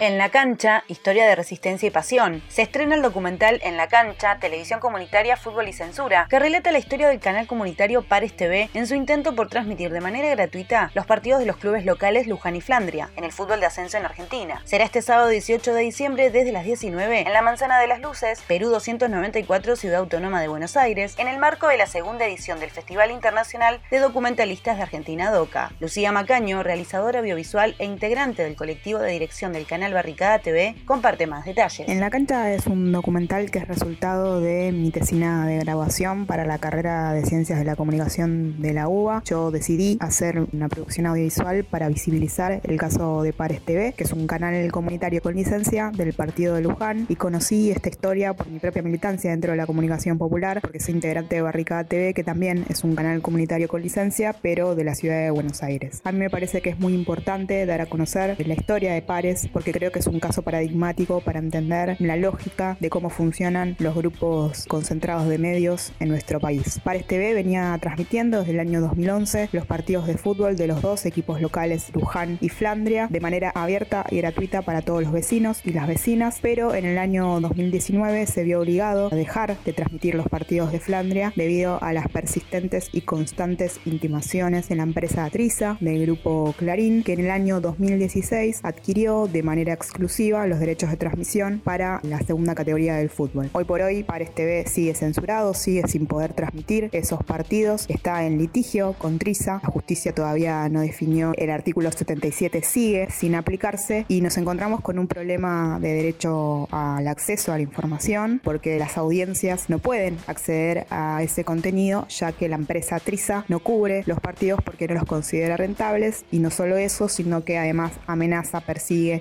En la cancha, historia de resistencia y pasión. Se estrena el documental En la cancha, televisión comunitaria, fútbol y censura, que relata la historia del canal comunitario Pares TV en su intento por transmitir de manera gratuita los partidos de los clubes locales Luján y Flandria, en el fútbol de ascenso en Argentina. Será este sábado 18 de diciembre desde las 19 en la Manzana de las Luces, Perú 294, Ciudad Autónoma de Buenos Aires, en el marco de la segunda edición del Festival Internacional de Documentalistas de Argentina DOCA. Lucía Macaño, realizadora audiovisual e integrante del colectivo de dirección del canal Barricada TV comparte más detalles. En la cancha es un documental que es resultado de mi tesina de grabación para la carrera de Ciencias de la Comunicación de la UBA. Yo decidí hacer una producción audiovisual para visibilizar el caso de Pares TV, que es un canal comunitario con licencia del partido de Luján y conocí esta historia por mi propia militancia dentro de la comunicación popular, porque soy integrante de Barricada TV, que también es un canal comunitario con licencia, pero de la ciudad de Buenos Aires. A mí me parece que es muy importante dar a conocer la historia de Pares, porque creo que es un caso paradigmático para entender la lógica de cómo funcionan los grupos concentrados de medios en nuestro país. Pares TV venía transmitiendo desde el año 2011 los partidos de fútbol de los dos equipos locales Luján y Flandria de manera abierta y gratuita para todos los vecinos y las vecinas, pero en el año 2019 se vio obligado a dejar de transmitir los partidos de Flandria debido a las persistentes y constantes intimaciones en la empresa Atriza del grupo Clarín, que en el año 2016 adquirió de manera exclusiva los derechos de transmisión para la segunda categoría del fútbol. Hoy por hoy, Pares TV sigue censurado, sigue sin poder transmitir esos partidos, está en litigio con Triza, la justicia todavía no definió. El artículo 77, sigue sin aplicarse y nos encontramos con un problema de derecho al acceso a la información porque las audiencias no pueden acceder a ese contenido ya que la empresa Triza no cubre los partidos porque no los considera rentables. Y no solo eso, sino que además amenaza, persigue,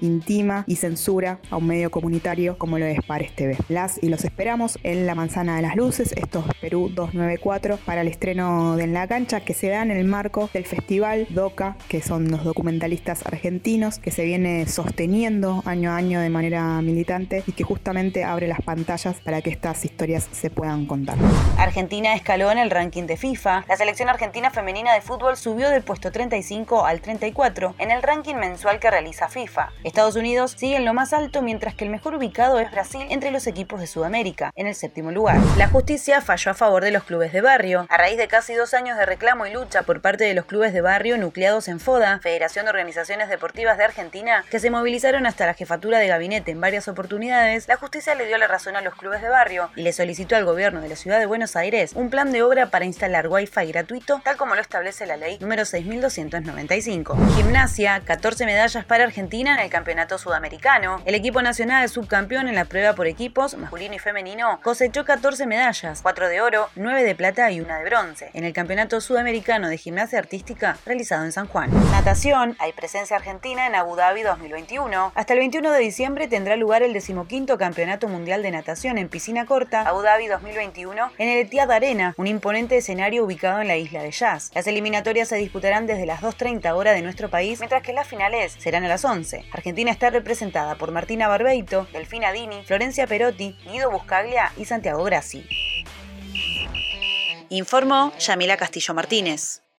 y censura a un medio comunitario como lo es Pares TV. Las y los esperamos en la Manzana de las Luces, esto es Perú 294, para el estreno de En la Cancha que se da en el marco del festival DOCA, que son los documentalistas argentinos, que se viene sosteniendo año a año de manera militante y que justamente abre las pantallas para que estas historias se puedan contar. Argentina escaló en el ranking de FIFA. La selección argentina femenina de fútbol subió del puesto 35 al 34 en el ranking mensual que realiza FIFA. Estados Unidos sigue en lo más alto, mientras que el mejor ubicado es Brasil entre los equipos de Sudamérica, en el séptimo lugar. La justicia falló a favor de los clubes de barrio. A raíz de casi dos años de reclamo y lucha por parte de los clubes de barrio nucleados en FODA, Federación de Organizaciones Deportivas de Argentina, que se movilizaron hasta la jefatura de gabinete en varias oportunidades, la justicia le dio la razón a los clubes de barrio y le solicitó al gobierno de la ciudad de Buenos Aires un plan de obra para instalar wifi gratuito, tal como lo establece la ley número 6295. Gimnasia, 14 medallas para Argentina en el Campeonato Sudamericano. El equipo nacional subcampeón en la prueba por equipos, masculino y femenino, cosechó 14 medallas, 4 de oro, 9 de plata y 1 de bronce, en el Campeonato Sudamericano de Gimnasia Artística realizado en San Juan. Natación, hay presencia argentina en Abu Dhabi 2021. Hasta el 21 de diciembre tendrá lugar el decimoquinto Campeonato Mundial de Natación en piscina corta, Abu Dhabi 2021, en el Etihad Arena, un imponente escenario ubicado en la isla de Jazz. Las eliminatorias se disputarán desde las 2.30 horas de nuestro país, mientras que las finales serán a las 11. Argentina está representada por Martina Barbeito, Delfina Dini, Florencia Perotti, Guido Buscaglia y Santiago Grassi. Informó Yamila Castillo Martínez.